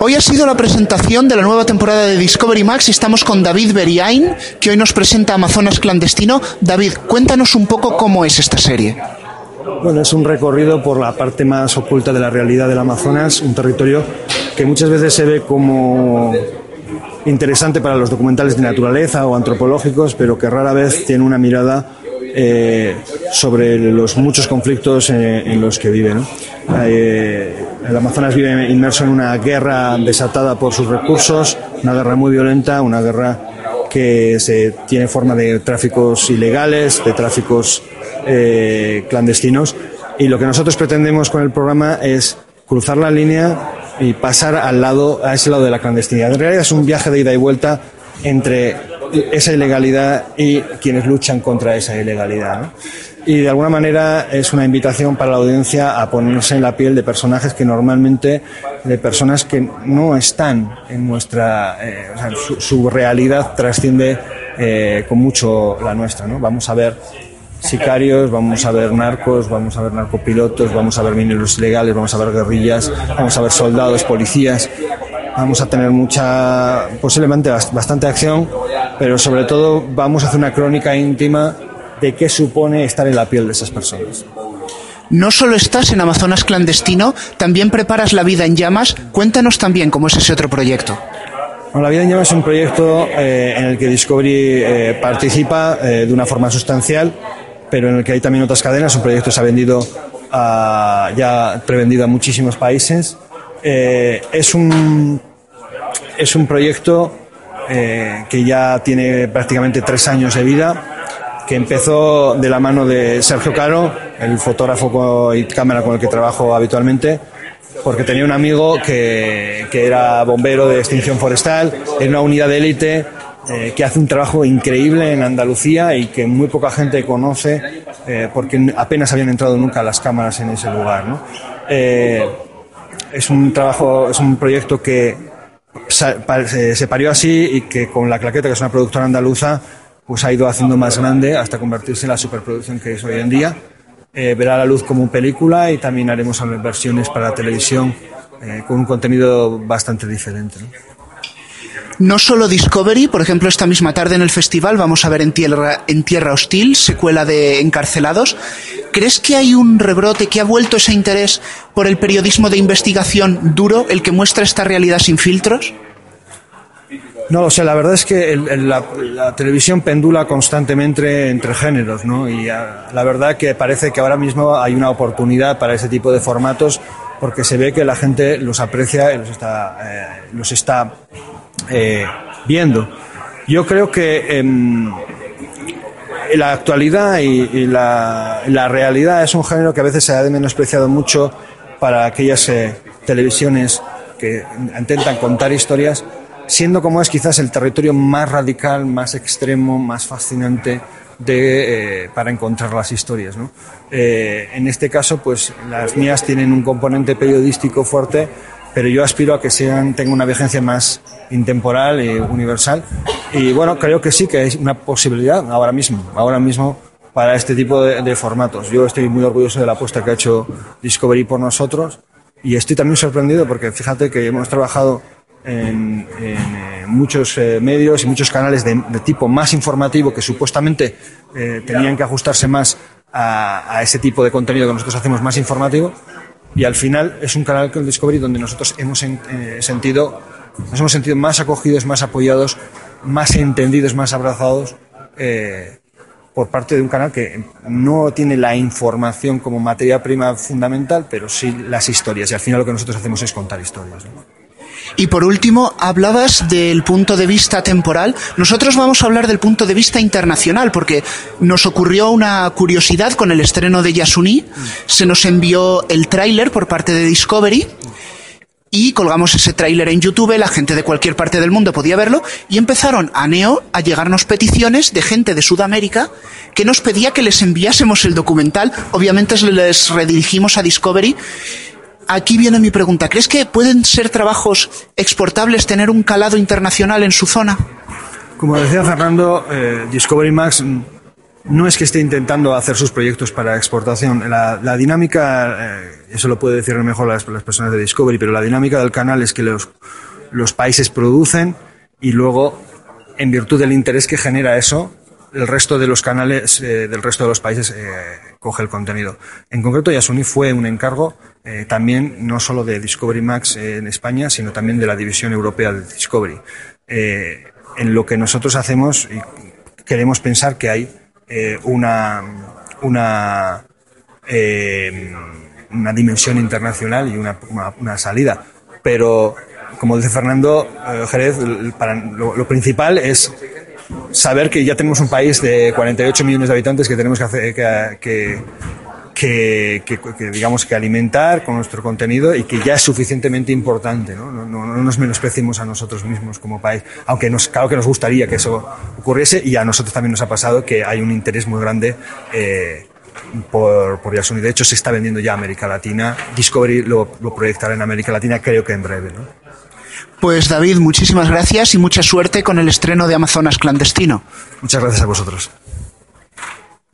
Hoy ha sido la presentación de la nueva temporada de Discovery Max y estamos con David Beriain, que hoy nos presenta Amazonas Clandestino. David, cuéntanos un poco cómo es esta serie. Bueno, es un recorrido por la parte más oculta de la realidad del Amazonas, un territorio que muchas veces se ve como interesante para los documentales de naturaleza o antropológicos, pero que rara vez tiene una mirada eh, sobre los muchos conflictos eh, en los que vive. Eh, el Amazonas vive inmerso en una guerra desatada por sus recursos, una guerra muy violenta, una guerra que se tiene forma de tráficos ilegales, de tráficos clandestinos. Y lo que nosotros pretendemos con el programa es cruzar la línea y pasar al lado, a ese lado de la clandestinidad. En realidad es un viaje de ida y vuelta entre esa ilegalidad y quienes luchan contra esa ilegalidad. Y de alguna manera es una invitación para la audiencia a ponerse en la piel de personajes que normalmente, de personas que no están en nuestra, eh, o sea, su, realidad trasciende eh, con mucho la nuestra. ¿no? Vamos a ver sicarios, vamos a ver narcos, vamos a ver narcopilotos, vamos a ver mineros ilegales, vamos a ver guerrillas, vamos a ver soldados, policías, vamos a tener mucha, posiblemente bastante acción, pero sobre todo vamos a hacer una crónica íntima de qué supone estar en la piel de esas personas. No solo estás en Amazonas clandestino, también preparas La vida en llamas. Cuéntanos también cómo es ese otro proyecto. la vida en llamas es un proyecto eh, en el que Discovery eh, participa eh, de una forma sustancial, pero en el que hay también otras cadenas. Un proyecto que se ha vendido a, ya prevendido a muchísimos países. es un es un proyecto que ya tiene prácticamente tres años de vida, que empezó de la mano de Sergio Caro, el fotógrafo y cámara con el que trabajo habitualmente, porque tenía un amigo que, era bombero de extinción forestal, en una unidad de élite eh, que hace un trabajo increíble en Andalucía y que muy poca gente conoce eh, porque apenas habían entrado nunca las cámaras en ese lugar. es un trabajo, es un proyecto que se parió así y que con La Claqueta, que es una productora andaluza, pues ha ido haciendo más grande hasta convertirse en la superproducción que es hoy en día. Eh, verá la luz como película y también haremos versiones para televisión eh, con un contenido bastante diferente. ¿no? solo Discovery, por ejemplo, esta misma tarde en el festival vamos a ver en Tierra, en Tierra Hostil, secuela de Encarcelados. ¿Crees que hay un rebrote que ha vuelto ese interés por el periodismo de investigación duro, el que muestra esta realidad sin filtros? No, o sea, la verdad es que la, televisión pendula constantemente entre géneros, ¿no? Y ah, la verdad que parece que ahora mismo hay una oportunidad para ese tipo de formatos porque se ve que la gente los aprecia y los está, eh, los está eh, viendo. Yo creo que em, la actualidad y, la, realidad es un género que a veces se ha menospreciado mucho para aquellas eh, televisiones que intentan contar historias, siendo como es quizás el territorio más radical, más extremo, más fascinante de, eh, para encontrar las historias. ¿no? Eh, en este caso, pues las mías tienen un componente periodístico fuerte, pero yo aspiro a que sean, tengan una vigencia más intemporal y universal. Y bueno, creo que sí que hay una posibilidad ahora mismo, ahora mismo para este tipo de, formatos. Yo estoy muy orgulloso de la apuesta que ha hecho Discovery por nosotros y estoy también sorprendido porque fíjate que hemos trabajado en, eh, muchos eh, medios y muchos canales de, tipo más informativo que supuestamente eh, tenían que ajustarse más a, ese tipo de contenido que nosotros hacemos más informativo y al final es un canal con Discovery donde nosotros hemos sentido nos hemos sentido más acogidos, más apoyados, más entendidos, más abrazados eh, por parte de un canal que no tiene la información como materia prima fundamental, pero sí las historias. Y al final lo que nosotros hacemos es contar historias. Y por último, hablabas del punto de vista temporal. Nosotros vamos a hablar del punto de vista internacional, porque nos ocurrió una curiosidad con el estreno de Yasuni. Se nos envió el tráiler por parte de Discovery y colgamos ese tráiler en YouTube, la gente de cualquier parte del mundo podía verlo y empezaron a Neo a llegarnos peticiones de gente de Sudamérica que nos pedía que les enviásemos el documental. Obviamente les redirigimos a Discovery. Aquí viene mi pregunta. ¿Crees que pueden ser trabajos exportables, tener un calado internacional en su zona? Como decía Fernando, eh, Discovery Max no es que esté intentando hacer sus proyectos para exportación. La, dinámica, eh, eso lo puede decir mejor las, personas de Discovery, pero la dinámica del canal es que los países producen y luego, en virtud del interés que genera eso, el resto de los canales eh, del resto de los países eh, coge el contenido. En concreto, Yasuni fue un encargo eh, también no solo de Discovery Max en España, sino también de la división europea de Discovery. en lo que nosotros hacemos, y queremos pensar que hay una, una, una dimensión internacional y una, una, salida. Pero, como dice Fernando Jerez, lo principal es saber que ya tenemos un país de 48 millones de habitantes que tenemos que hacer que, que, digamos que alimentar con nuestro contenido y que ya es suficientemente importante, ¿no? No, no, nos menospreciemos a nosotros mismos como país, aunque nos, claro que nos gustaría que eso ocurriese y a nosotros también nos ha pasado que hay un interés muy grande eh, por, por Yasuni. De hecho, se está vendiendo ya a América Latina. Discovery lo, lo proyectará en América Latina, creo que en breve. ¿no? Pues David, muchísimas gracias y mucha suerte con el estreno de Amazonas Clandestino. Muchas gracias a vosotros.